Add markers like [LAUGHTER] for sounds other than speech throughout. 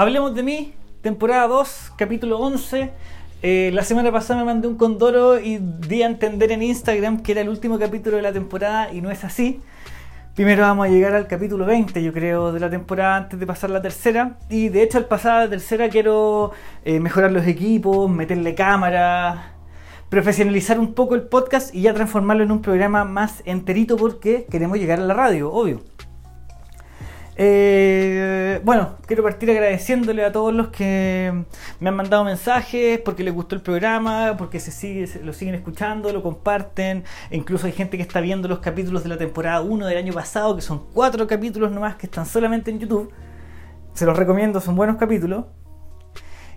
Hablemos de mí, temporada 2, capítulo 11. Eh, la semana pasada me mandé un condoro y di a entender en Instagram que era el último capítulo de la temporada y no es así. Primero vamos a llegar al capítulo 20, yo creo, de la temporada antes de pasar la tercera. Y de hecho al pasar la tercera quiero eh, mejorar los equipos, meterle cámara, profesionalizar un poco el podcast y ya transformarlo en un programa más enterito porque queremos llegar a la radio, obvio. Eh, bueno, quiero partir agradeciéndole a todos los que me han mandado mensajes porque les gustó el programa, porque se sigue, lo siguen escuchando, lo comparten. Incluso hay gente que está viendo los capítulos de la temporada 1 del año pasado, que son cuatro capítulos nomás que están solamente en YouTube. Se los recomiendo, son buenos capítulos.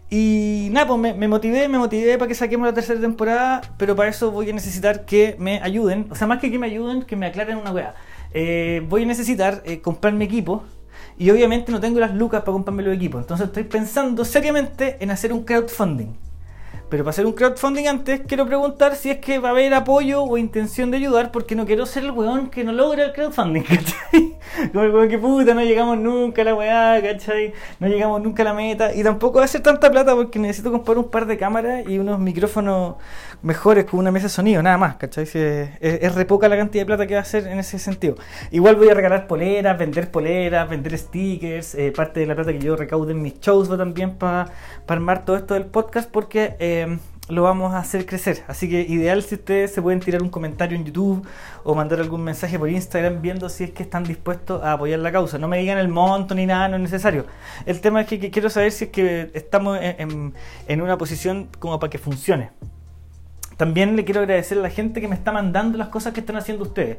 Y nada, pues me, me, motivé, me motivé para que saquemos la tercera temporada, pero para eso voy a necesitar que me ayuden. O sea, más que que me ayuden, que me aclaren una weá. Eh, voy a necesitar eh, comprarme equipo y obviamente no tengo las lucas para comprarme los equipos. Entonces estoy pensando seriamente en hacer un crowdfunding. Pero para hacer un crowdfunding antes, quiero preguntar si es que va a haber apoyo o intención de ayudar, porque no quiero ser el weón que no logra el crowdfunding, [LAUGHS] ¿cachai? Como el weón que puta, no llegamos nunca a la weá, ¿cachai? No llegamos nunca a la meta. Y tampoco va a ser tanta plata porque necesito comprar un par de cámaras y unos micrófonos mejores con una mesa de sonido, nada más, ¿cachai? es, es re poca la cantidad de plata que va a hacer en ese sentido. Igual voy a regalar poleras, vender poleras, vender stickers, eh, parte de la plata que yo recaude en mis shows va también para armar todo esto del podcast, porque... Eh, lo vamos a hacer crecer. Así que ideal si ustedes se pueden tirar un comentario en YouTube o mandar algún mensaje por Instagram viendo si es que están dispuestos a apoyar la causa. No me digan el monto ni nada, no es necesario. El tema es que, quiero saber si es que estamos en una posición como para que funcione. También le quiero agradecer a la gente que me está mandando las cosas que están haciendo ustedes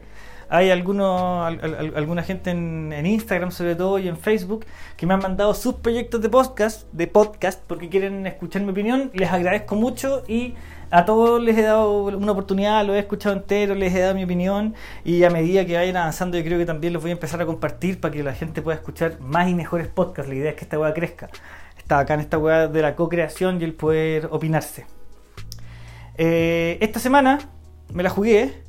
hay algunos, alguna gente en, Instagram sobre todo y en Facebook que me han mandado sus proyectos de podcast, de podcast porque quieren escuchar mi opinión. Les agradezco mucho y a todos les he dado una oportunidad, lo he escuchado entero, les he dado mi opinión y a medida que vayan avanzando yo creo que también los voy a empezar a compartir para que la gente pueda escuchar más y mejores podcasts. La idea es que esta weá crezca. Está acá en esta weá de la co-creación y el poder opinarse. Eh, esta semana me la jugué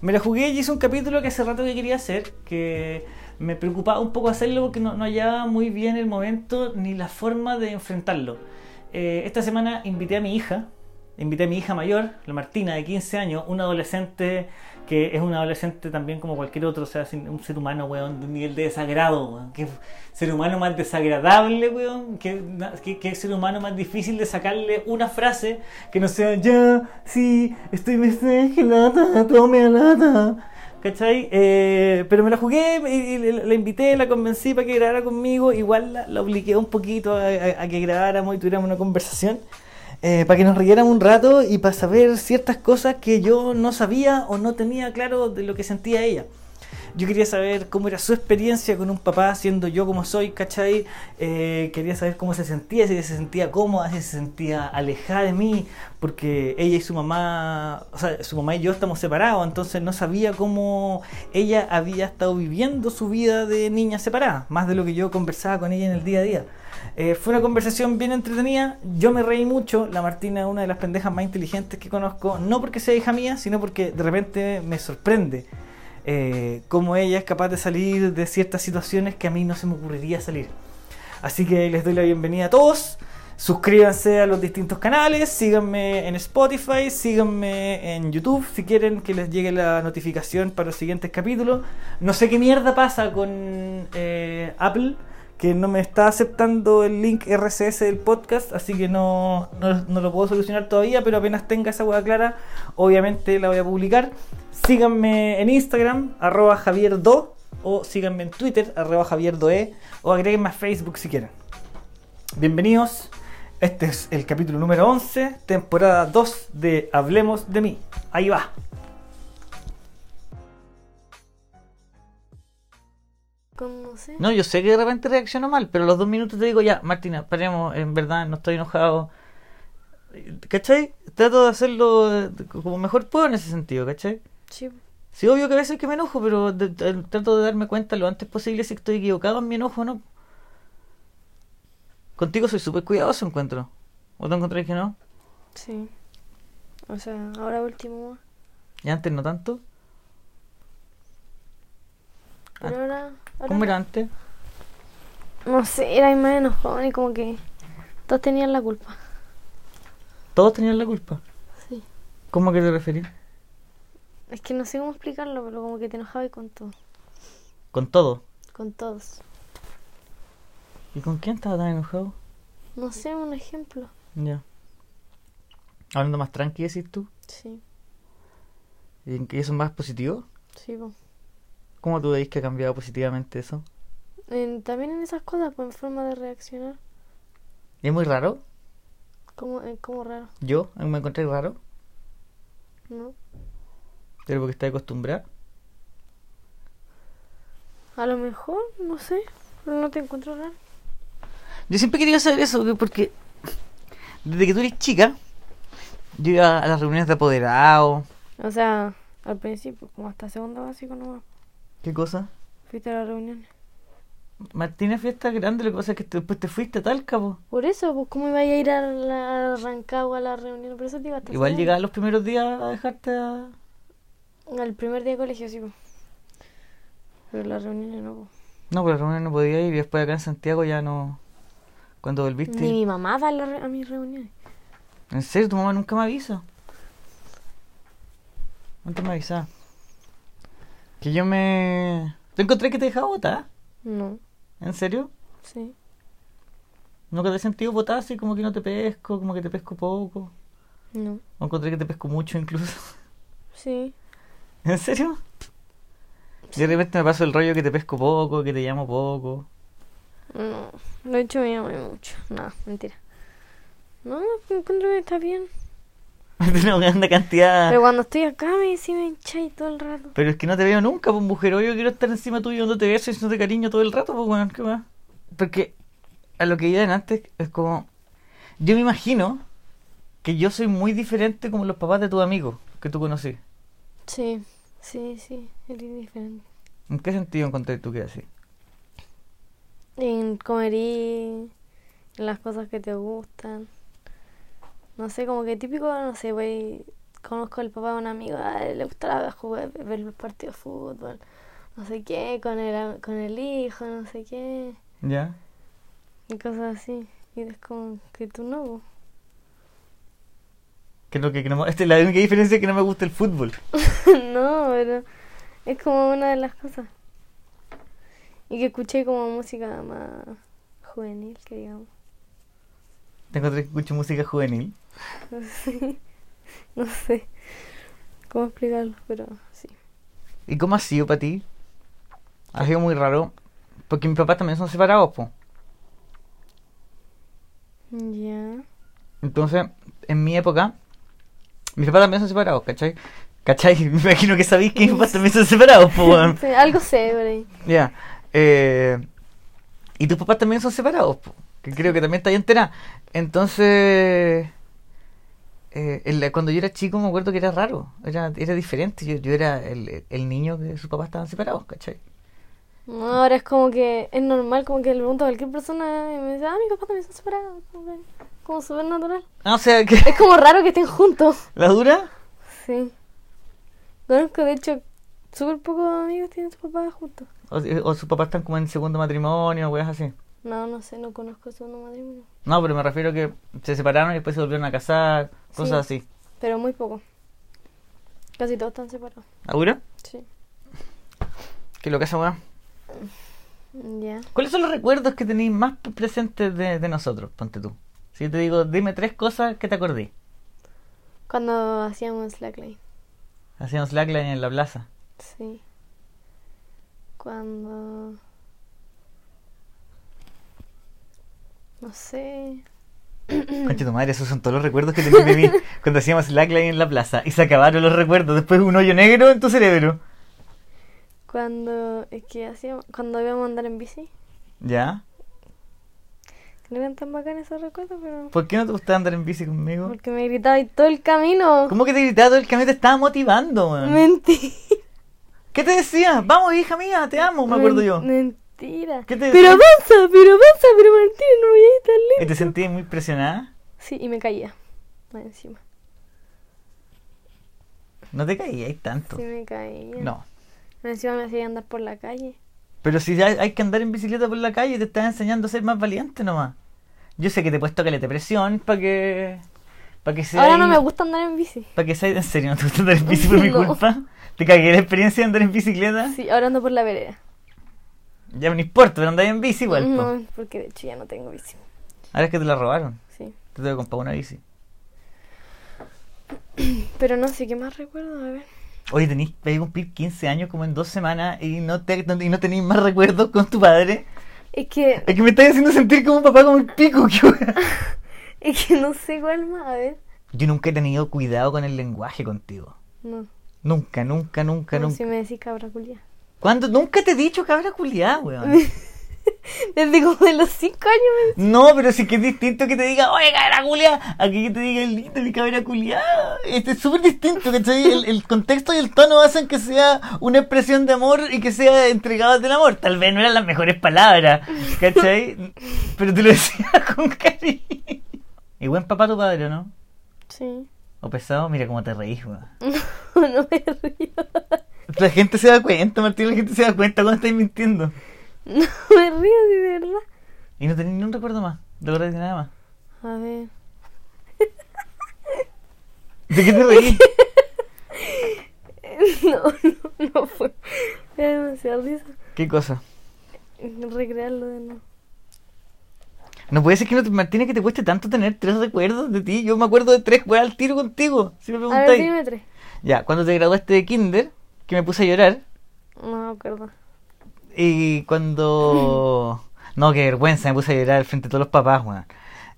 me la jugué y hice un capítulo que hace rato que quería hacer, que me preocupaba un poco hacerlo porque no, no hallaba muy bien el momento ni la forma de enfrentarlo. Eh, esta semana invité a mi hija, invité a mi hija mayor, la Martina, de 15 años, una adolescente que es una adolescente también como cualquier otro, o sea, un ser humano, weón, de un nivel de desagrado, weón. Que ser humano más desagradable, weón. Que, ser humano más difícil de sacarle una frase que no sea, ya, sí, estoy me lata, tome lata. ¿Cachai? Eh, pero me la jugué y, la invité, la convencí para que grabara conmigo. Igual la, obligué un poquito a, a que grabáramos y tuviéramos una conversación. Eh, para que nos riéramos un rato y para saber ciertas cosas que yo no sabía o no tenía claro de lo que sentía ella. Yo quería saber cómo era su experiencia con un papá, siendo yo como soy, ¿cachai? Eh, quería saber cómo se sentía, si se sentía cómoda, si se sentía alejada de mí, porque ella y su mamá, o sea, su mamá y yo estamos separados, entonces no sabía cómo ella había estado viviendo su vida de niña separada, más de lo que yo conversaba con ella en el día a día. Eh, fue una conversación bien entretenida, yo me reí mucho, la Martina es una de las pendejas más inteligentes que conozco, no porque sea hija mía, sino porque de repente me sorprende eh, cómo ella es capaz de salir de ciertas situaciones que a mí no se me ocurriría salir. Así que les doy la bienvenida a todos. Suscríbanse a los distintos canales, síganme en Spotify, síganme en YouTube si quieren que les llegue la notificación para los siguientes capítulos. No sé qué mierda pasa con eh, Apple que no me está aceptando el link RCS del podcast, así que no, no, lo puedo solucionar todavía, pero apenas tenga esa hueá clara, obviamente la voy a publicar. Síganme en Instagram, arroba javierdo, o síganme en Twitter, arroba javierdoe, o agréguenme a Facebook si quieren. Bienvenidos, este es el capítulo número 11, temporada 2 de Hablemos de mí. Ahí va. No, yo sé que de repente reacciono mal, pero a los dos minutos te digo, ya, Martina, paremos, en verdad no estoy enojado. ¿Cachai? Trato de hacerlo como mejor puedo en ese sentido, ¿cachai? Sí. Sí, obvio que a veces que me enojo, pero trato de darme cuenta lo antes posible si estoy equivocado en mi enojo o no. Contigo soy súper cuidadoso, encuentro. ¿O te encontráis que no? Sí. O sea, ahora último. ¿Y antes no tanto? Pero ahora ¿Cómo era antes? No sé, era más enojón y como que todos tenían la culpa. Todos tenían la culpa. Sí. ¿Cómo que te referís? Es que no sé cómo explicarlo, pero como que te enojabas con todo. Con todo. Con todos. ¿Y con quién estaba tan enojado? No sé, un ejemplo. Ya. Hablando más tranqui, decís tú. Sí, ¿Y en qué eso es más positivo? sí, po. ¿Cómo tú veis que ha cambiado positivamente eso? En- también en esas cosas, pues en forma de reaccionar. ¿Y es muy raro? Como, eh, como raro, ¿Yo? ¿A mí ¿Me encontré raro? ¿no? ¿Pero porque estoy acostumbrada? A lo mejor, no sé, pero no te encuentro raro. Yo siempre quería saber eso, que- porque desde que tú eres chica, yo iba a las reuniones de apoderados. O sea, al principio, como hasta segundo básico nomás, ¿Qué cosa? fuiste a las reuniones. Martina fiesta grande, lo que pasa es que te- después te fuiste a Talca, po. Por eso, pues, ¿cómo iba a ir a la a Rancagua a la reunión? Por eso te iba hasta Igual llegaba los primeros días a dejarte a... Al primer día de colegio, sí, pues. Pero las reuniones no, pues. No, pero a las reuniones no podía ir y después acá en Santiago ya no... Cuando volviste... Ni mi mamá va a, la re- a mis reuniones. ¿En serio? ¿Tu mamá nunca me avisa? Nunca me avisa. Que yo me... ¿Te encontré que te dejaba botar? No, ¿En serio? sí. ¿Nunca te he sentido botar así como que no te pesco, como que te pesco poco? No, ¿O encontré que te pesco mucho incluso? sí. ¿En serio? Y de repente me paso el rollo que te pesco poco, que te llamo poco. No, de hecho me llamé mucho. No, mentira. No, me encuentro que está bien. [LAUGHS] Una cantidad... Pero cuando estoy acá me decís me hincháis todo el rato. Pero es que no te veo nunca, pues mujer. Hoy yo quiero estar encima tuyo donde te beso y haciéndote cariño todo el rato, pues weón, qué más. Porque a lo que iba antes es como. Yo me imagino que yo soy muy diferente como los papás de tus amigos que tú conocí. Sí, sí, sí, eres diferente. ¿En qué sentido encontré tú que así? En comerí, en las cosas que te gustan. No sé, como que típico, no sé, güey. Conozco al papá de un amigo, a él le gusta jugar, ver los partidos de fútbol, no sé qué, con el, con el hijo, no sé qué, ¿Ya? y cosas así. Y es como que tú no. Que lo que, que no esta es la única diferencia es que no me gusta el fútbol. [LAUGHS] no, pero es como una de las cosas. Y que escuché como música más juvenil, que digamos. Te encontré que escucho música juvenil. Sí, [LAUGHS] no sé cómo explicarlo, pero sí. ¿Y cómo ha sido para ti? Ha sido muy raro. Porque mis papás también son separados, pues. Ya. Entonces, en mi época, mis papás también son separados, ¿cachai? ¿Cachai? [LAUGHS] Me imagino que sabéis que mis papás también son separados, weón. [LAUGHS] Sí, algo sé por ahí. Ya. Eh, y tus papás también son separados, po, que creo que también está ahí entera. Entonces, eh, el- cuando yo era chico me acuerdo que era raro, era, era diferente. Yo, yo era el, el niño que sus papás estaban separados, ¿cachai? No, ahora es como que es normal, como que le pregunto a cualquier persona y me dice, ah, mi papá también está separados. Como, como súper natural. Ah, o sea, que Es como raro que estén juntos. [LAUGHS] la dura. Sí. Conozco, de hecho, súper pocos amigos tienen sus papás juntos. O, o sus papás están como en segundo matrimonio, weas así. No, no sé, no conozco su matrimonio. No, pero me refiero a que se separaron y después se volvieron a casar, cosas así. Pero muy poco. Casi todos están separados. ¿Ahora? Sí. ¿Qué lo que esa weá? Ya. ¿Cuáles son los recuerdos que tenéis más presentes de, de nosotros? Ponte tú. Si yo te digo, dime tres cosas que te acordé. Cuando hacíamos slackline. Hacíamos slackline en la plaza. Sí. Cuando... No sé. Concha tu madre, esos son todos los recuerdos que de mí [LAUGHS] cuando hacíamos slackline en la plaza. Y se acabaron los recuerdos. Después un hoyo negro en tu cerebro. Cuando... Es que hacíamos... Cuando íbamos a andar en bici. ¿Ya? Que no eran tan bacanes esos recuerdos, pero... ¿Por qué no te gustaba andar en bici conmigo? Porque me gritabais todo el camino. ¿Cómo que te gritaba todo el camino? Te estaba motivando, man. Mentira. ¿Qué te decía? Vamos, hija mía, te amo, me acuerdo yo. Mentira. ¿Qué te Pero avanza, pero avanza, pero Martín, no voy a ir tan lejos. ¿Y te sentías muy presionada? Sí, y me caía. Más encima. No te caías tanto. Sí, me caía. No. Más encima me hacía andar por la calle. Pero si hay, hay que andar en bicicleta por la calle, te estás enseñando a ser más valiente nomás. Yo sé que te he puesto caleta presión para que. Para que sea. Ahora no me gusta andar en bici. Para que sea. ¿En serio no te gusta andar en bici por [LAUGHS] mi culpa? ¿Te cagué la experiencia de andar en bicicleta? Sí, ahora ando por la vereda. Ya no importa, pero andar en bici igual. po. No, porque de hecho ya no tengo bici. Ahora es que te la robaron. Sí. Te tengo que comprar una bici. [CLEARS THROAT] Pero no sé qué más recuerdo, a ver. Oye, vais a cumplir 15 años como en dos semanas y no, te, y no tenéis más recuerdos con tu padre. Es que, Es que me estás haciendo sentir como un papá como el pico. [LAUGHS] es que no sé cuál más, a ver. Yo nunca he tenido cuidado con el lenguaje contigo. No, Nunca, nunca, nunca, no nunca. si me decís cabra culia. ¿Cuándo? Nunca te he dicho cabra culiada, weón. [LAUGHS] Desde como de los 5 años me No, pero sí que es distinto que te diga, oye, cabra culiada, a que te diga el lindo, mi cabra culiada. Este es súper distinto, ¿cachai? El, el contexto y el tono hacen que sea una expresión de amor y que sea entregado del amor. Tal vez no eran las mejores palabras, ¿cachai? [LAUGHS] Pero te lo decía [LAUGHS] con cariño. Y buen papá tu padre, ¿o ¿no? Sí. O pesado, mira cómo te reís, weón. no me río. La gente se da cuenta, Martín, la gente se da cuenta cuando estáis mintiendo. [LAUGHS] No me río, de verdad. Y no tenés ni un recuerdo más, de verdad que nada más. A ver. ¿De qué te reís? [LAUGHS] No, no, no fue. Era demasiado risa. ¿Qué cosa? Recrearlo de nuevo. No puede ser que no te, Martina, que te cueste tanto tener tres recuerdos de ti. Yo me acuerdo de tres weas al tiro contigo. Si me A ver, preguntáis. dime tres. Ya, cuando te graduaste de kinder, que me puse a llorar. No me acuerdo. Y cuando... [LAUGHS] No, qué vergüenza, me puse a llorar frente a todos los papás, weón.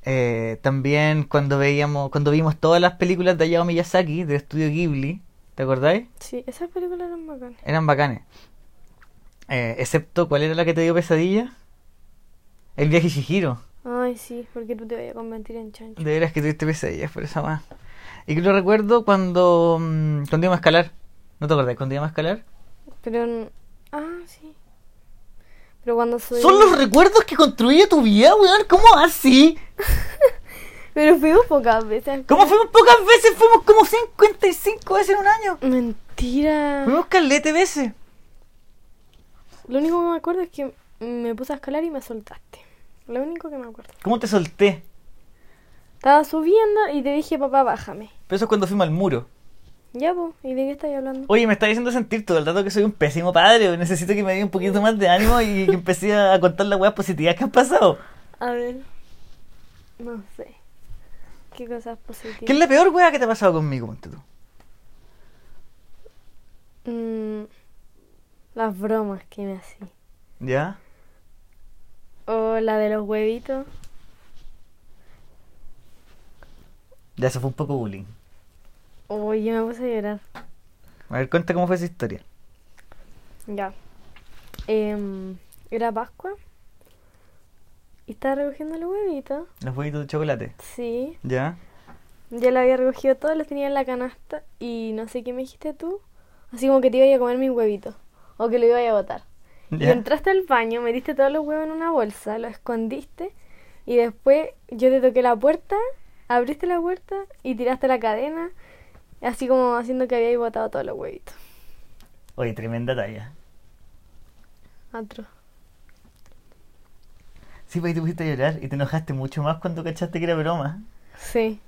Eh, también cuando veíamos, cuando vimos todas las películas de Hayao Miyazaki, del estudio Ghibli, ¿te acordáis? Sí, esas películas eran bacanas. Eran bacanes. Eh, excepto, ¿cuál era la que te dio pesadilla? El viaje Shihiro. Ay, sí, porque tú te vayas a convertir en chancho. De veras que tuviste pesadillas por esa weá. Y que lo recuerdo cuando, mm, cuando íbamos a escalar. ¿No te acordás? Cuando íbamos a escalar. Pero. Ah, sí. Pero cuando soy. Son los recuerdos que construye tu vida, weón. ¿Cómo así? [LAUGHS] Pero fuimos pocas veces. ¿Cómo fuimos pocas veces? Fuimos como 55 veces en un año. Mentira. Fuimos calete veces. Lo único que me acuerdo es que me puse a escalar y me soltaste. Lo único que me acuerdo. ¿Cómo te solté? Estaba subiendo y te dije, papá, bájame. Pero eso es cuando fuimos al muro. Ya, pues, ¿y de qué estás hablando? Oye, me está diciendo sentir todo el rato que soy un pésimo padre. Necesito que me dé un poquito más de ánimo y que empecé a contar las weas positivas que han pasado. A ver. No sé. ¿Qué cosas positivas? ¿Qué es la peor wea que te ha pasado conmigo, ponte tú? Mm, las bromas que me hacía. ¿Ya? O la de los huevitos. Ya, eso fue un poco bullying. Oye, me puse a llorar. A ver, cuenta cómo fue esa historia. Ya. Em, era Pascua. Y estaba recogiendo los huevitos. Los huevitos de chocolate. Sí. ¿Ya? Ya lo había recogido todos, los tenía en la canasta. Y no sé qué me dijiste tú. Así como que te iba a comer mis huevitos. O que lo iba a botar. Y ¿Ya? entraste al baño, metiste todos los huevos en una bolsa, los escondiste. Y después yo te toqué la puerta, abriste la puerta y tiraste la cadena. Así como haciendo que habíais botado todos los huevitos. Oye, tremenda talla. Otro. Sí, pues ahí te pusiste a llorar y te enojaste mucho más cuando cachaste que era broma. Sí.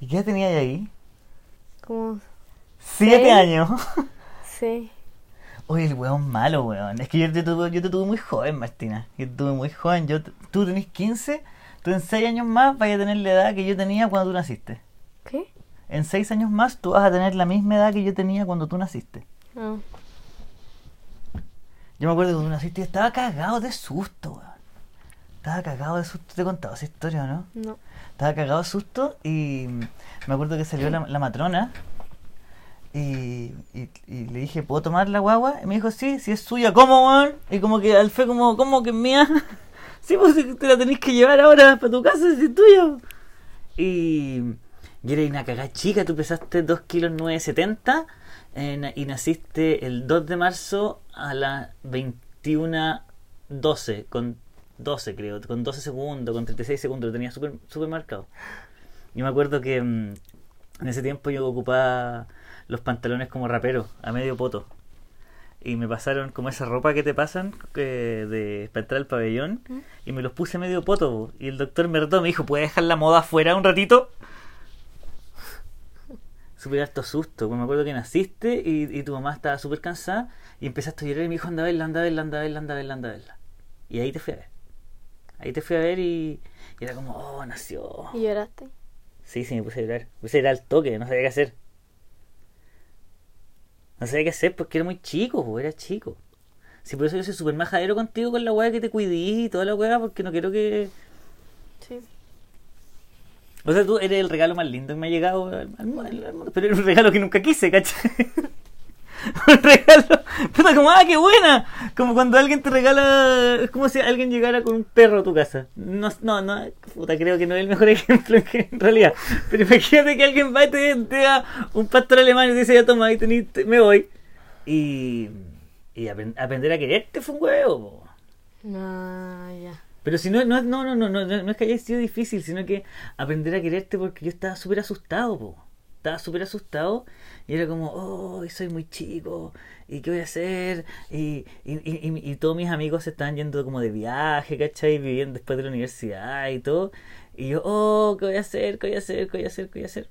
¿Y qué edad tenías ahí? Como. Siete ¿Seis? años. Sí. Oye, el weón malo, weón. Es que yo te, tuve, yo te tuve muy joven, Martina. Yo te tuve muy joven. Yo, te- tú tenés 15, tú en 6 años más vas a tener la edad que yo tenía cuando tú naciste. ¿Qué? En 6 años más tú vas a tener la misma edad que yo tenía cuando tú naciste. Ah. Yo me acuerdo que cuando tú naciste yo estaba cagado de susto, weón. Estaba cagado de susto. ¿Te he contado esa historia o no? No. Estaba cagado de susto y me acuerdo que salió la, la matrona y, y- y le dije, ¿puedo tomar la guagua? Y me dijo, sí, si es suya, ¿cómo, weón? Y como que al fe como, ¿cómo que es mía? [LAUGHS] sí, pues te la tenés que llevar ahora para tu casa, si es tuya. Y, y era una cagada chica, tú pesaste 2 kilos 970 eh, y naciste el 2 de marzo a las 21.12, con 12 creo, con 12 segundos, con 36 segundos, lo tenía súper súper marcado. Y me acuerdo que mm, en ese tiempo yo ocupaba los pantalones como rapero, a medio poto. y me pasaron como esa ropa que te pasan eh, de, para entrar al pabellón ¿Mm? y me los puse medio poto. po. Y el doctor me retó, me dijo, ¿puedes dejar la moda afuera un ratito? Súper harto susto, pues me acuerdo que naciste y, y tu mamá estaba súper cansada y empezaste a llorar y me dijo, anda a verla, anda a verla, anda a verla, anda a verla, anda a verla. Y ahí te fui a ver. Ahí te fui a ver y, y era como, oh, nació. ¿Y lloraste? Sí, sí, me puse a llorar. Me puse a llorar al toque, no sabía qué hacer. No sabía qué hacer porque era muy chico, po, era chico. Sí, por eso yo soy súper majadero contigo con la weá que te cuidí y toda la weá, porque no quiero que. Sí. O sea, tú eres el regalo más lindo que me ha llegado al, al- pero era un regalo que nunca quise, ¿cachai? [LAUGHS] un regalo. Puta, como, ah, qué buena. Como cuando alguien te regala. Es como si alguien llegara con un perro a tu casa. No, no, no. Puta, creo que no es el mejor [LAUGHS] ejemplo en, realidad. Pero imagínate que alguien va y te, te da un pastor alemán y te dice, ya toma, ahí tenés, te- me voy. Y. Y apren- aprender a quererte fue un huevo, po. No, ya. Pero si no, no, no, no, no, no, no es que haya sido difícil, sino que aprender a quererte porque yo estaba súper asustado, po. Estaba súper asustado y era como, oh, soy muy chico, ¿y qué voy a hacer? Y, y, y, y- todos mis amigos se estaban yendo como de viaje, ¿cachai? Viviendo después de la universidad y todo. Y yo, oh, ¿qué voy a hacer? ¿Qué voy a hacer? ¿Qué voy a hacer? ¿Qué voy a hacer?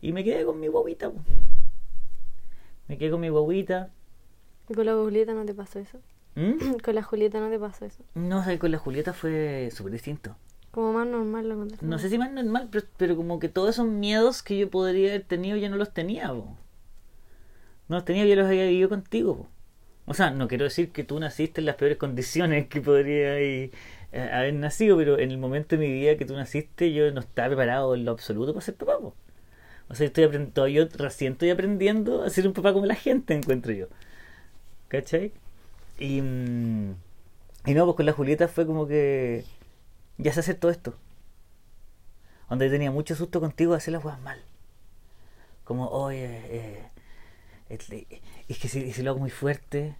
Y me quedé con mi guaguita. Me quedé con mi guaguita. ¿Y con la Julieta no te pasó eso? ¿Mm? [CLEARS THROAT] con la Julieta no te pasó eso. No, o sea, con la Julieta fue súper distinto. Como más normal lo contaste. No sé si más normal, pero, pero como que todos esos miedos que yo podría haber tenido ya no los tenía, po. No los tenía, yo los había vivido contigo, po. O sea, no quiero decir que tú naciste en las peores condiciones que podría eh, haber nacido, pero en el momento de mi vida que tú naciste yo no estaba preparado en lo absoluto para ser papá, po. O sea, estoy aprendiendo, yo recién estoy aprendiendo a ser un papá como la gente, encuentro yo. ¿Cachai? Y, y no, pues con la Julieta fue como que ya sé hacer todo esto. Donde tenía mucho susto contigo de hacer las cosas mal. Como, oye, eh, es que si, lo hago muy fuerte.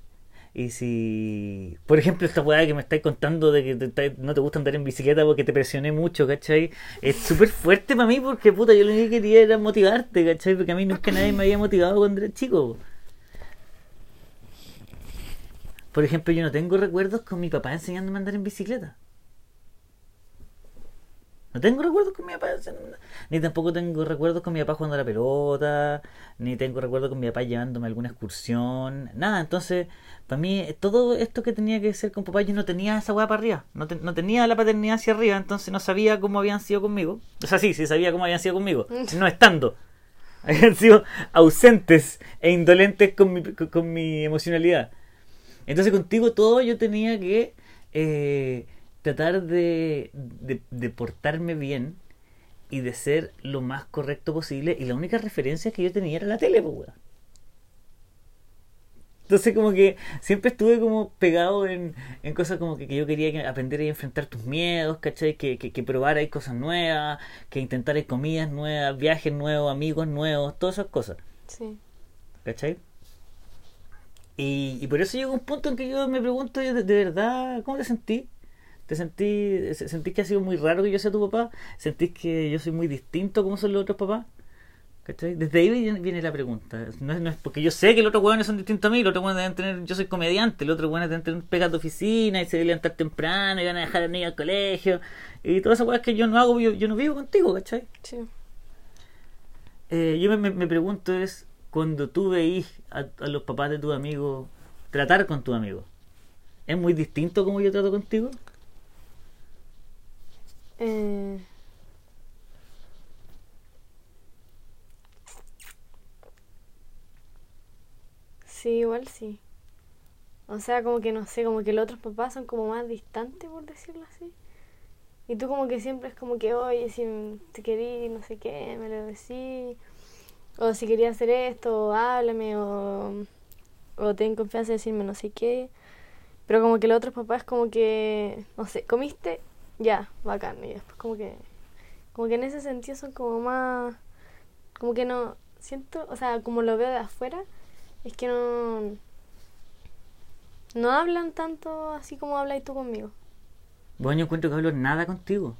Y si, por ejemplo, esta weá que me estáis contando de que te- no te gusta andar en bicicleta porque te presioné mucho, ¿cachai? Es súper fuerte para mí porque, puta, yo lo único que quería era motivarte, ¿cachai? Porque a mí nunca nadie me había motivado cuando era chico. Por ejemplo, yo no tengo recuerdos con mi papá enseñándome a andar en bicicleta. No tengo recuerdos con mi papá, ni tampoco tengo recuerdos con mi papá jugando a la pelota, ni tengo recuerdos con mi papá llevándome a alguna excursión, nada. Entonces, para mí, todo esto que tenía que ser con papá, yo no tenía esa weá para arriba, no, te- no tenía la paternidad hacia arriba, entonces no sabía cómo habían sido conmigo. O sea, sí, sí sabía cómo habían sido conmigo, [LAUGHS] no estando. Habían sido ausentes e indolentes con mi, con- con mi emocionalidad. Entonces contigo todo yo tenía que eh, tratar de, de, de portarme bien y de ser lo más correcto posible. Y la única referencia que yo tenía era la tele, pues, weón. Entonces como que siempre estuve como pegado en, en cosas como que, que yo quería que aprender a enfrentar tus miedos, ¿cachai? Que, que, que probarais cosas nuevas, que intentarais comidas nuevas, viajes nuevos, amigos nuevos, todas esas cosas. Sí. ¿Cachai? Y, y por eso llegó un punto en que yo me pregunto, de, de verdad, ¿cómo te sentí? ¿Te sentí, se- sentís que ha sido muy raro que yo sea tu papá? ¿Sentís que yo soy muy distinto como son los otros papás? ¿Cachai? Desde ahí viene, la pregunta. No es, no es porque yo sé que los otros hueones son distintos a mí, los otros hueones deben tener, yo soy comediante, los otros hueones deben tener pegas de oficina y se deben levantar temprano y van a dejar a niños al colegio y todas esas cosas que yo no hago, yo, yo no vivo contigo, ¿cachai? Sí. Eh, yo me, me- me pregunto es, cuando tú veís a, los papás de tus amigos tratar con tus amigos, ¿es muy distinto como yo trato contigo? Eh, sí, igual sí. O sea, como que no sé, como que los otros papás son como más distantes, por decirlo así. Y tú como que siempre es como que, oye, si te querí, no sé qué, me lo decís. O si quería hacer esto, háblame, o, o ten confianza en decirme no sé qué. Pero como que los otros papás como que, no sé, comiste, ya, bacán. Y después como que, como que en ese sentido son como más, como que no, siento, o sea, como lo veo de afuera, es que no, no hablan tanto así como hablas tú conmigo. Bueno, yo encuentro que hablo nada contigo.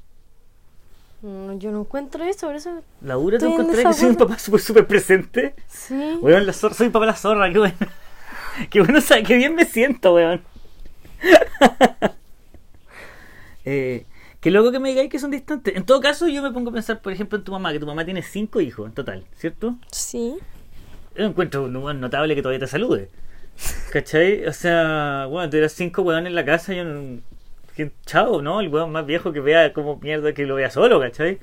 No, yo no encuentro eso, por eso, Laura, ¿te encontré que soy un papá súper súper presente? sí. Bueno, la zorra, soy papá la zorra, qué bueno. [LAUGHS] Qué bueno, o sea, qué bien me siento, weón. [LAUGHS] eh, qué loco que me digáis que son distantes. En todo caso, yo me pongo a pensar, por ejemplo, en tu mamá, que tu mamá tiene cinco hijos en total, ¿cierto? Sí. Yo encuentro un weón notable que todavía te salude. ¿Cachai? O sea, bueno, tuvieras cinco weones en la casa, yo no... Chao, ¿no? El weón más viejo que vea como mierda que lo vea solo, ¿cachai?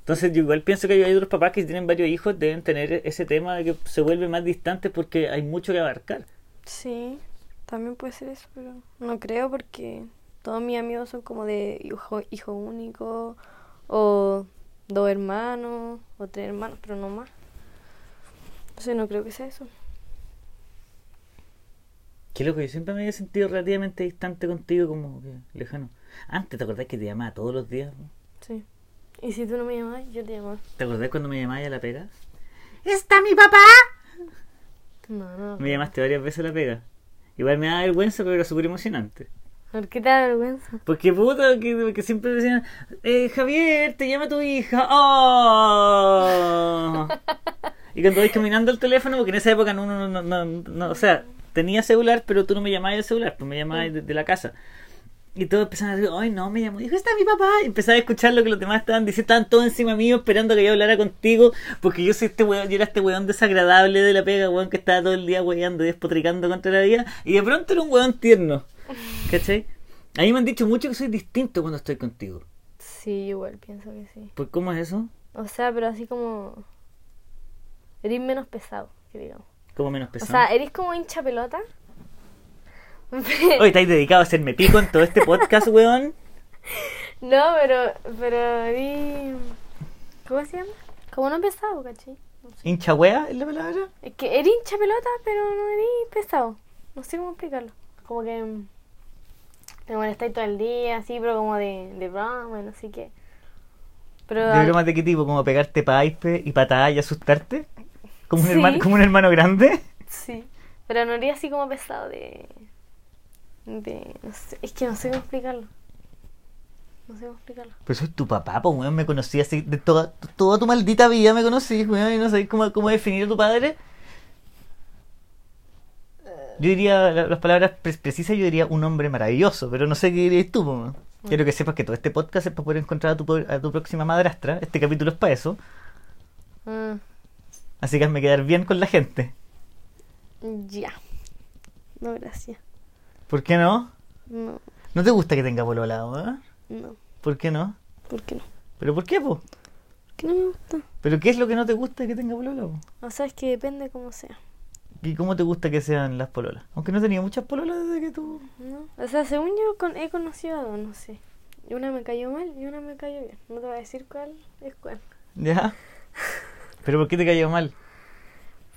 Entonces yo igual pienso que hay otros papás que tienen varios hijos deben tener ese tema de que se vuelve más distante porque hay mucho que abarcar. Sí, también puede ser eso, pero no creo porque todos mis amigos son como de hijo único o dos hermanos o tres hermanos, pero no más. Entonces no creo que sea eso. Qué loco, yo siempre me había sentido relativamente distante contigo, como que lejano. Antes, ¿te acordás que te llamaba todos los días? no? Sí. Y si tú no me llamas, yo te llamo. ¿Te acordás cuando me llamabas a la pega? ¿Está mi papá? No, no. Me llamaste varias veces a la pega. Igual me daba vergüenza, pero era súper emocionante. ¿Por qué te da vergüenza? Porque puta, que, que siempre decían, eh, Javier, te llama tu hija. ¡Oh! [LAUGHS] y cuando vais caminando al teléfono, porque en esa época no, no, no, no, no- o sea, tenía celular, pero tú no me llamabas del celular, pues me llamabas de, de la casa. Y todos empezaban a decir, ay no, me llamó, dijo, está mi papá. Y empezaba a escuchar lo que los demás estaban diciendo, estaban todos encima mío esperando que yo hablara contigo, porque yo soy este weón, yo era este weón desagradable de la pega, weón que estaba todo el día weando y despotricando contra la vida, y de pronto era un weón tierno. ¿Cachai? A mí me han dicho mucho que soy distinto cuando estoy contigo. Sí, igual pienso que sí. Pues, ¿cómo es eso? O sea, pero así como... Eres menos pesado, que digamos. ¿Cómo menos O pesado? sea, eres como hincha pelota. Hoy estáis dedicado a hacerme pico en todo este podcast, [LAUGHS] weón. No, pero, pero. ¿Cómo se llama? Como no pesado, ¿cachai? No sé. ¿Hincha wea es la palabra? Es que eres hincha pelota, pero no eres pesado. No sé cómo explicarlo. Como que mm, te molestáis todo el día, así, pero como de, de broma, no sé qué. Pero ¿De bromas de qué tipo? ¿Como pegarte paipe y patadas y asustarte? ¿Como un, Sí. hermano, ¿Como un hermano grande? Sí. Pero no eres así como pesado de... de no sé, es que no sé cómo explicarlo. No sé cómo explicarlo. Pero soy tu papá, pues, weón. Me conocí así de toda, toda tu maldita vida me conocí, weón. Y no sabéis cómo, cómo definir a tu padre. Yo diría, la- las palabras pre- precisas, yo diría un hombre maravilloso, pero no sé qué dirías tú, pues, weón. Quiero que sepas que todo este podcast es para poder encontrar a tu, a tu próxima madrastra. Este capítulo es para eso. Ah, Así que hazme quedar bien con la gente. ya. No, gracias. ¿Por qué no? No, ¿No te gusta que tenga polola, weón? no. ¿Por qué no? ¿Por qué no? ¿Pero por qué, po? Que no me gusta. ¿Pero qué es lo que no te gusta que tenga polola, po? O sea, es que depende cómo sea. ¿Y cómo te gusta que sean las pololas? Aunque no tenía muchas pololas desde que tú... ¿No? O sea, según yo con- he conocido a dos, no sé. Y una me cayó mal y una me cayó bien. No te voy a decir cuál es cuál. ¿Ya? [LAUGHS] ¿Pero por qué te cayó mal?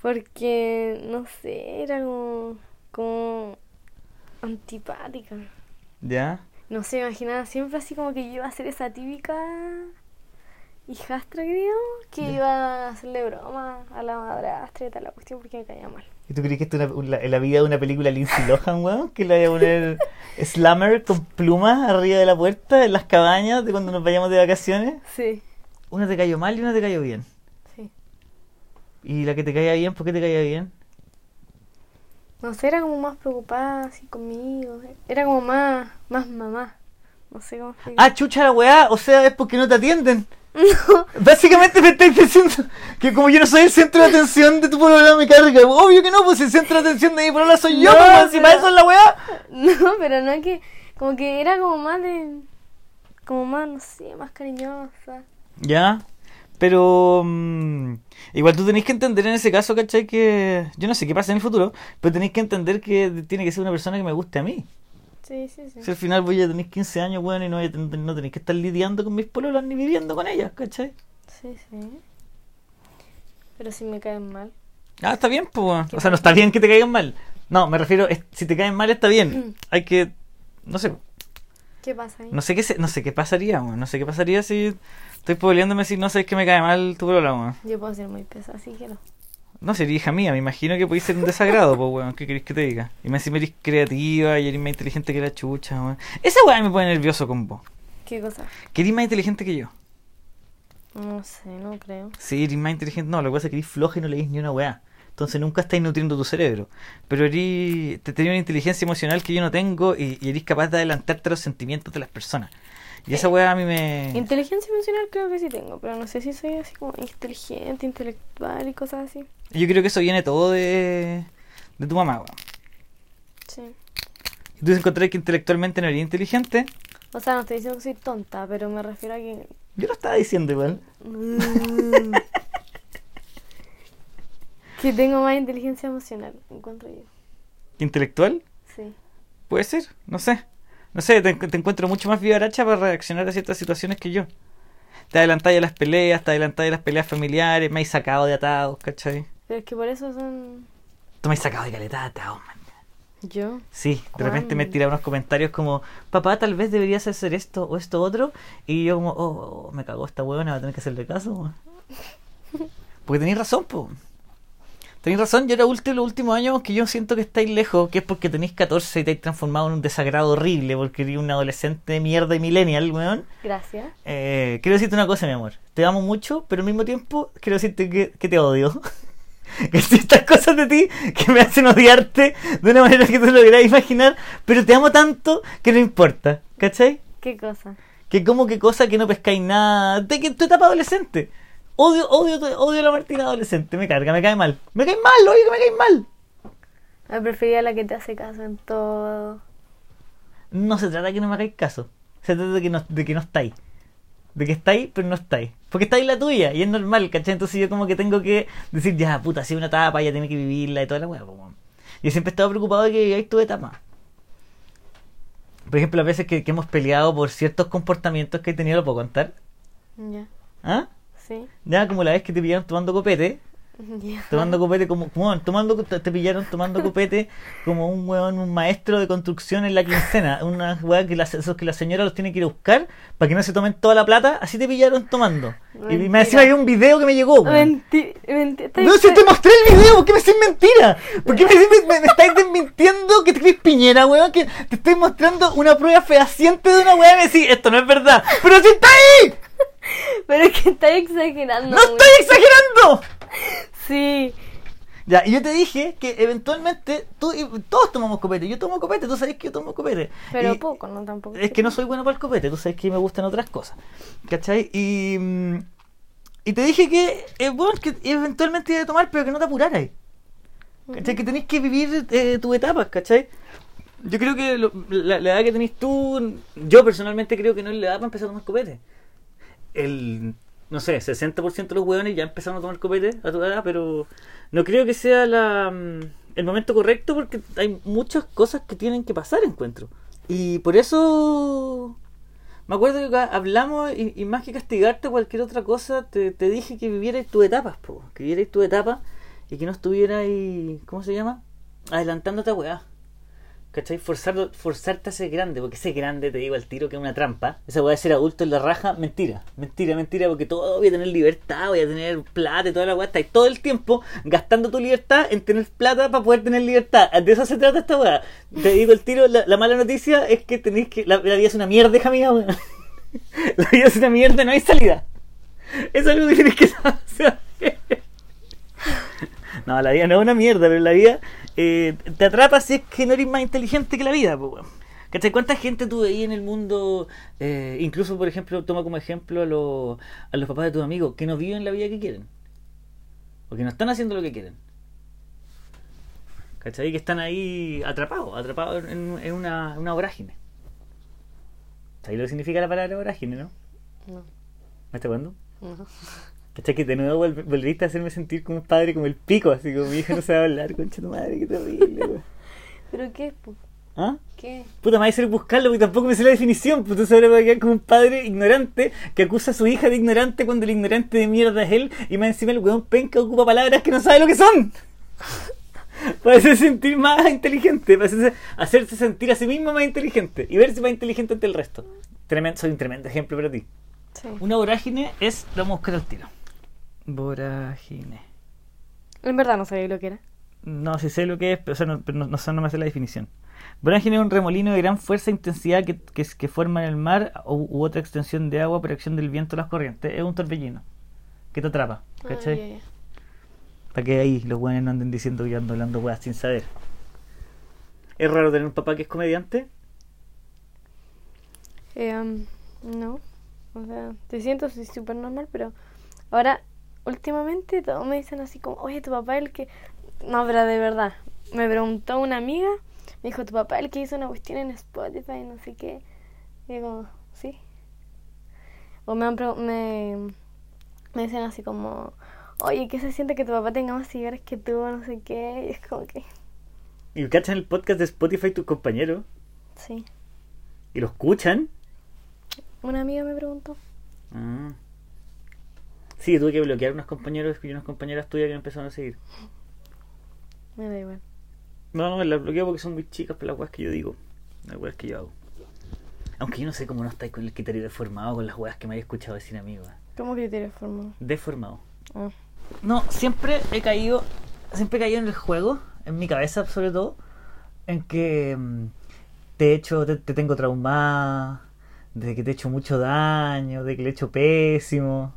Porque, no sé, era como, como antipática. ¿Ya? No sé, imaginaba siempre así como que yo iba a ser esa típica hijastra, creo, que Ya. iba a hacerle broma a la madrastra y tal la cuestión porque me caía mal. ¿Y tú crees que esto es una- la vida de una película Lindsay Lohan, weón? Que le vaya a poner [LAUGHS] slammer con plumas arriba de la puerta en las cabañas de cuando nos vayamos de vacaciones? Sí, Una te cayó mal y una te cayó bien. ¿Y la que te caía bien, por qué te caía bien? No sé, era como más preocupada así conmigo. Era como más, más mamá. No sé cómo explicar. Ah, chucha la weá, o sea, es porque no te atienden. [LAUGHS] No, Básicamente me estáis diciendo que como yo no soy el centro de atención de tu polola me carga. Obvio que no, pues el centro de atención de mi polola soy yo, No, pues, weón, si pero- para eso es la weá. [LAUGHS] no, pero no que, como que era como más de, como más, no sé, más cariñosa. Ya, pero mm, igual tú tenés que entender en ese caso, ¿cachai? Que yo no sé qué pasa en el futuro, pero tenéis que entender que tiene que ser una persona que me guste a mí. Sí, sí, sí. Si al final voy a tener 15 años, weón, y no, voy a ten- no tenéis que estar lidiando con mis pololas ni viviendo con ellas, ¿cachai? Sí, sí. Pero si me caen mal. Ah, está bien, pues, weón. ¿Qué O sea, no está bien que te caigan mal. No, me refiero, es- si te caen mal está bien. [CLEARS THROAT] Hay que, no sé, ¿Qué pasa ahí? no sé qué, se- no sé qué pasaría, weón. No sé qué pasaría si estoy peleándome si no sabes que me cae mal tu weón. Yo puedo ser muy pesada, así que no. No, sería hija mía, me imagino que podéis ser un desagrado, [LAUGHS] pues, weón. ¿Qué queréis que te diga? Y me decís eres creativa y eres más inteligente que la chucha, weón. Esa weá me pone nervioso con vos. ¿Qué cosa? Que eres más inteligente que yo. No sé, no creo. Sí, eres más inteligente. No, lo que pasa es que eres floja y no leís ni una weá. Entonces nunca estáis nutriendo tu cerebro. Pero eres, te tenía una inteligencia emocional que yo no tengo y, y eres capaz de adelantarte a los sentimientos de las personas. Y esa weá a mí me... Inteligencia emocional creo que sí tengo, pero no sé si soy así como inteligente, intelectual y cosas así. Yo creo que eso viene todo de, de tu mamá, weón. Sí. ¿Y tú encontrás que intelectualmente no eres inteligente? O sea, no estoy diciendo que soy tonta, pero me refiero a que... Yo lo estaba diciendo igual. Mm. [LAUGHS] que tengo más inteligencia emocional, encuentro yo. ¿Intelectual? Sí. Puede ser, no sé. No sé, te, te encuentro mucho más vivaracha para reaccionar a ciertas situaciones que yo. Te adelantáis a las peleas, te adelantáis a las peleas familiares, me has sacado de atados, ¿cachai? Pero es que por eso son... Tú me has sacado de caleta de atados, man. Yo. Sí, de repente me ¿Cuándo? tira unos comentarios como, papá, tal vez deberías hacer esto o esto otro. Y yo como, oh, me cagó esta huevona, va a tener que hacerle caso. weón". [LAUGHS] Porque tenéis razón, po. Tenéis razón, yo era último, los últimos años que yo siento que estáis lejos, que es porque tenéis 14 y te habéis transformado en un desagrado horrible, porque eres un adolescente de mierda y millennial, weón. Gracias. Eh, quiero decirte una cosa, mi amor. Te amo mucho, pero al mismo tiempo quiero decirte que, que te odio. [LAUGHS] que ciertas cosas de ti que me hacen odiarte de una manera que tú no lográs imaginar, pero te amo tanto que no importa, ¿cachai? ¿Qué cosa? Que como que cosa que no pescáis nada, de que tu etapa adolescente. Odio, odio, odio a la Martina adolescente, me carga, me cae mal. Me cae mal, oye, que me cae mal. Me prefería la que te hace caso en todo. No se trata de que no me hagáis caso, se trata de que no, de que no estáis. De que estáis, pero no estáis. Porque estáis la tuya y es normal, ¿cachai? Entonces yo como que tengo que decir, ya, puta, sido una etapa, ya tengo que vivirla y toda la weá. Yo siempre he estado preocupado de que viváis tu etapa. Por ejemplo, las veces que, que hemos peleado por ciertos comportamientos que he tenido, ¿lo puedo contar? Ya. ¿Ah? Sí. Ya, como la vez que te pillaron tomando copete. [LAUGHS] Tomando copete como, tomando te pillaron tomando copete como un weón, un maestro de construcción en la quincena, una weá que la, esos que la señora los tiene que ir a buscar para que no se tomen toda la plata, así te pillaron tomando. Y me decía hay un video que me llegó. Mentira. No, si te mostré el video, ¿por qué me decís mentira? ¿Por qué me, decís- me, me estáis desmintiendo que te crees piñera, weón? Que te estoy mostrando una prueba fehaciente de una weá y me decís, esto no es verdad. ¡Pero si está ahí! [LAUGHS] Pero es que estás exagerando. ¡No estoy exagerando! [LAUGHS] Sí. Ya, y yo te dije que eventualmente tú, y todos tomamos copete. Yo tomo copete, tú sabes que yo tomo copete. Pero Y poco, ¿no? Tampoco. Es que no soy bueno para el copete, tú sabes que me gustan otras cosas. ¿Cachai? Y, mm, y te dije que, eh, bueno, que eventualmente iba a tomar, pero que no te apuraras. ¿Cachai? Que tenés que vivir eh, tus etapas, ¿cachai? Yo creo que lo- la, la edad que tenés tú, yo personalmente creo que no es la edad para empezar a tomar copete. El, no sé, 60% de los hueones ya empezaron a tomar copete a tu edad, pero no creo que sea la, mm, el momento correcto porque hay muchas cosas que tienen que pasar, encuentro. Y por eso me acuerdo que hablamos y, más que castigarte cualquier otra cosa, te, te dije que vivierais tus etapas, po, que vivierais tu etapa y que no estuvierais, ¿cómo se llama? Adelantándote a weá. ¿Cachai? Forzar, forzarte a ser grande, porque ser grande, te digo al tiro, que es una trampa. Esa weá de ser adulto en la raja, mentira. Mentira, mentira, porque todo voy a tener libertad, voy a tener plata y toda la weá. Estáis todo el tiempo gastando tu libertad en tener plata para poder tener libertad. De eso se trata esta weá. Te digo el tiro, la, la mala noticia es que tenéis que. La, vida es una mierda, hija mía, weón. [LAUGHS] La vida es una mierda, no hay salida. Eso es algo que tienes que [LAUGHS] saber. No, la vida no es una mierda, pero la vida eh, te atrapa si es que no eres más inteligente que la vida, pues, weón. ¿Cachai? ¿Cuánta gente tú veías en el mundo, eh, incluso por ejemplo, toma como ejemplo a, los a los papás de tus amigos, que no viven la vida que quieren? O que no están haciendo lo que quieren. ¿Cachai? Que están ahí atrapados, atrapados en, en una, una vorágine. ¿Sabes lo que significa la palabra vorágine, no? No. ¿Me está cuándo? No. [LAUGHS] ¿Cachai? Que de nuevo vol- volviste a hacerme sentir como un padre como el pico, así como mi hija no sabe hablar, concha tu madre, qué terrible, weón. [LAUGHS] ¿Pero qué? ¿Ah? ¿Qué? Puta, me va a hacer buscarlo porque tampoco me sé la definición. Pues tú ahora va a quedar como un padre ignorante que acusa a su hija de ignorante cuando el ignorante de mierda es él y más encima el weón penca ocupa palabras que no sabe lo que son. [LAUGHS] Para hacerse sentir más inteligente, para hacerse, hacerse sentir a sí mismo más inteligente y verse más inteligente ante el resto. Tremendo, soy un tremendo ejemplo para ti. Sí. Una vorágine es, lo vamos a buscar al tiro. Vorágine. En verdad no sabía lo que era. No, si sé lo que es, pero, o sea, no, no, no sé- no me la definición. Vorágine es un remolino de gran fuerza e intensidad que, que, que forma en el mar u, u otra extensión de agua por acción del viento o las corrientes. Es un torbellino que te atrapa. Ah, ¿Cachai? ya. Para que ahí los weones no anden diciendo que ando hablando weas sin saber. ¿Es raro tener un papá que es comediante? Eh, um, no. O sea, te siento súper normal, pero ahora, últimamente, todos me dicen así como, oye, tu papá es el que. No, pero de verdad. Me preguntó una amiga, me dijo, tu papá es el que hizo una cuestión en Spotify, no sé qué. Y digo, sí. O me, han me, me dicen así como, oye, ¿qué se siente que tu papá tenga más seguidores que tú? No sé qué. Y es como que, ¿Y cachan el podcast de Spotify tus compañeros? sí. ¿Y lo escuchan? Una amiga me preguntó. Ah. Sí, tuve que bloquear unos compañeros y unas compañeras tuyas que me empezaron a seguir. Me da igual. No, no, las bloqueo porque son muy chicas para las weas que yo digo. Las weas que yo hago. Aunque yo no sé cómo no estáis con el criterio deformado con las weas que me habéis escuchado decir amigos. ¿Cómo criterio formado? Deformado. Ah. No, siempre he caído, siempre he caído en el juego, en mi cabeza sobre todo, en que mm, te he hecho, te, te tengo traumada, de que te he hecho mucho daño, de que le he hecho pésimo.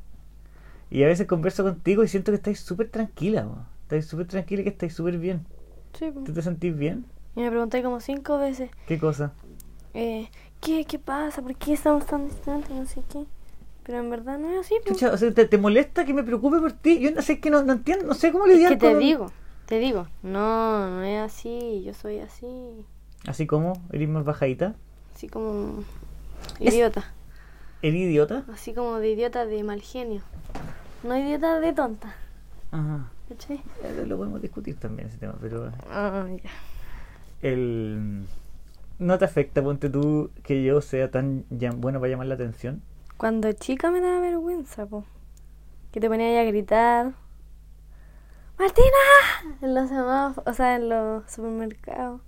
Y a veces converso contigo y siento que estáis súper tranquila, mo. estáis súper tranquila y que estáis súper bien. Sí, po. ¿Tú te sentís bien? Y me pregunté como cinco veces, ¿Qué cosa? eh, ¿qué, ¿qué pasa? ¿Por qué estamos tan distantes? No sé qué. Pero en verdad no es así, po. Chucha, o sea, ¿te, te molesta que me preocupe por ti? Yo no sé, es que no, no entiendo, no sé cómo Es lidiar que te con- digo, te digo, no, no es así, yo soy así, Así como, eres más bajadita. así como Es- idiota, ¿Eres idiota? así como de idiota de mal genio, no idiota de tonta, Ajá. ¿cachai? Eh, Lo podemos discutir también ese tema, pero Ah, ya. el ¿no te afecta, ponte tú, que yo sea tan bueno para llamar la atención? Cuando chica me daba vergüenza, po. Que te ponía ahí a gritar. ¡Martina! En los semáforos, o sea, en los supermercados.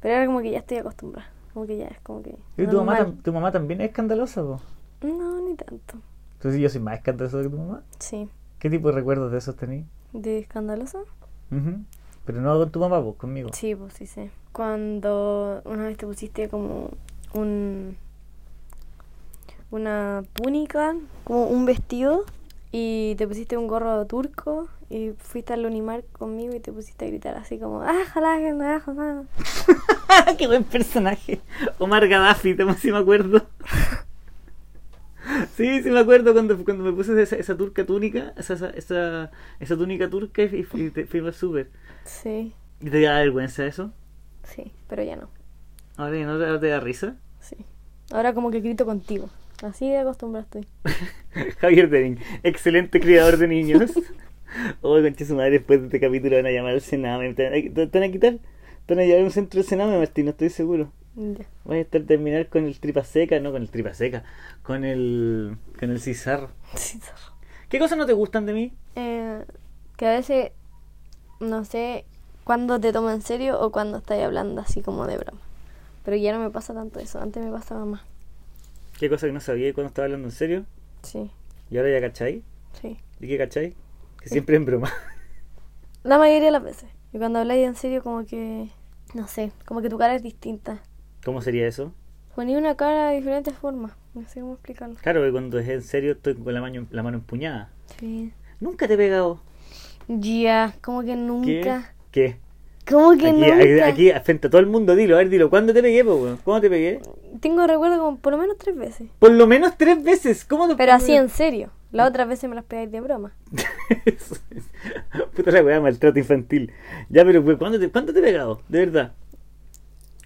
Pero ahora como que ya estoy acostumbrada. Como que ya es como que. ¿Y tu mamá, normal. tu mamá también es escandalosa, po? No, ni tanto. Entonces yo soy más escandaloso que tu mamá. Sí. ¿Qué tipo de recuerdos de esos tenés? ¿De escandaloso? Ujú. Pero no con tu mamá, pues conmigo. Sí, pues sí sé. Cuando una vez te pusiste como un. Una túnica, como un vestido, y te pusiste un gorro turco, y fuiste al Unimar conmigo y te pusiste a gritar así como. ¡Ah, jala, jala! [LAUGHS] ¡Qué buen personaje! Omar Gaddafi, también sí me acuerdo. [LAUGHS] Sí, sí me acuerdo cuando, cuando me puse esa, esa turca túnica, esa, esa, esa, esa túnica turca y, te, fuimos al súper. Sí, ¿Y te da vergüenza eso? sí, pero ya no. Ahora ya no te, te da risa. Sí. Ahora como que grito contigo. Así de acostumbrada estoy. [LAUGHS] Javier Denin, excelente criador de niños. [LAUGHS] Oh, concha su madre, después de este capítulo van a llamar al Sename. ¿Te van a, quitar? ¿Te van a llevar a un centro del Sename, Martín? No estoy seguro. Ya. Voy a estar terminar con el tripa seca, no con el tripa seca, con el con el cizarro. Sí, zorro. ¿Qué cosas no te gustan de mí? Eh, que a veces, no sé, cuándo te tomo en serio o cuando estás hablando así como de broma. Pero ya no me pasa tanto eso. Antes me pasaba más. ¿Qué cosa que no sabía cuando estaba hablando en serio? Sí, ¿Y ahora ya cachai? sí. ¿Y qué cachai? Que siempre en broma. [LAUGHS] La mayoría de las veces. Y cuando habláis en serio como que, no sé, como que tu cara es distinta. ¿Cómo sería eso? Ponía una cara de diferentes formas. No sé cómo explicarlo. Claro que cuando es en serio estoy con la mano, la mano empuñada. Sí. Nunca te he pegado. Ya, como que ¿Qué? nunca. ¿Qué? Como que Aquí, nunca. aquí, aquí, frente a todo el mundo, dilo, a ver, dilo. ¿Cuándo te pegué, po, weón? ¿Cuándo te pegué? Tengo recuerdo como por lo menos tres veces. Por lo menos tres veces. ¿Cómo te Pero así en serio. Las otras veces me las pegáis de broma. [LAUGHS] Puta la weá, maltrato infantil. Ya, pero pues, ¿cuándo te, ¿cuándo te he pegado? De verdad.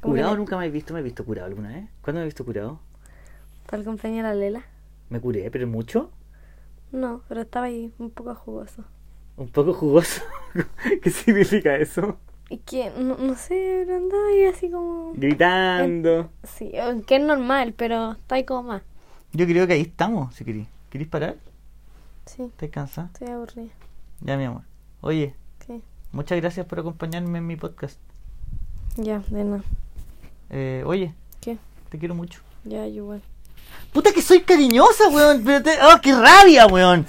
¿Curado que- nunca me he visto? ¿Me he visto curado alguna vez? ¿Cuándo me he visto curado? Para el cumpleaños de la Lela. ¿Me curé, pero mucho? No, pero estaba ahí un poco jugoso. Un poco jugoso. [LAUGHS] ¿Qué significa eso? Y que, no, no sé, pero andaba ahí así como... Gritando. Sí, que es normal, pero está ahí como más. Yo creo que ahí estamos, si querís. ¿Querís parar? Sí, ¿Estás cansada? estoy aburrida. Ya, mi amor. Oye, Sí, muchas gracias por acompañarme en mi podcast. ya, de nada. Eh, oye, ¿Qué? te quiero mucho. Ya, yo igual. Puta que soy cariñosa, weón. Pero te... ¡Oh, qué rabia, weón!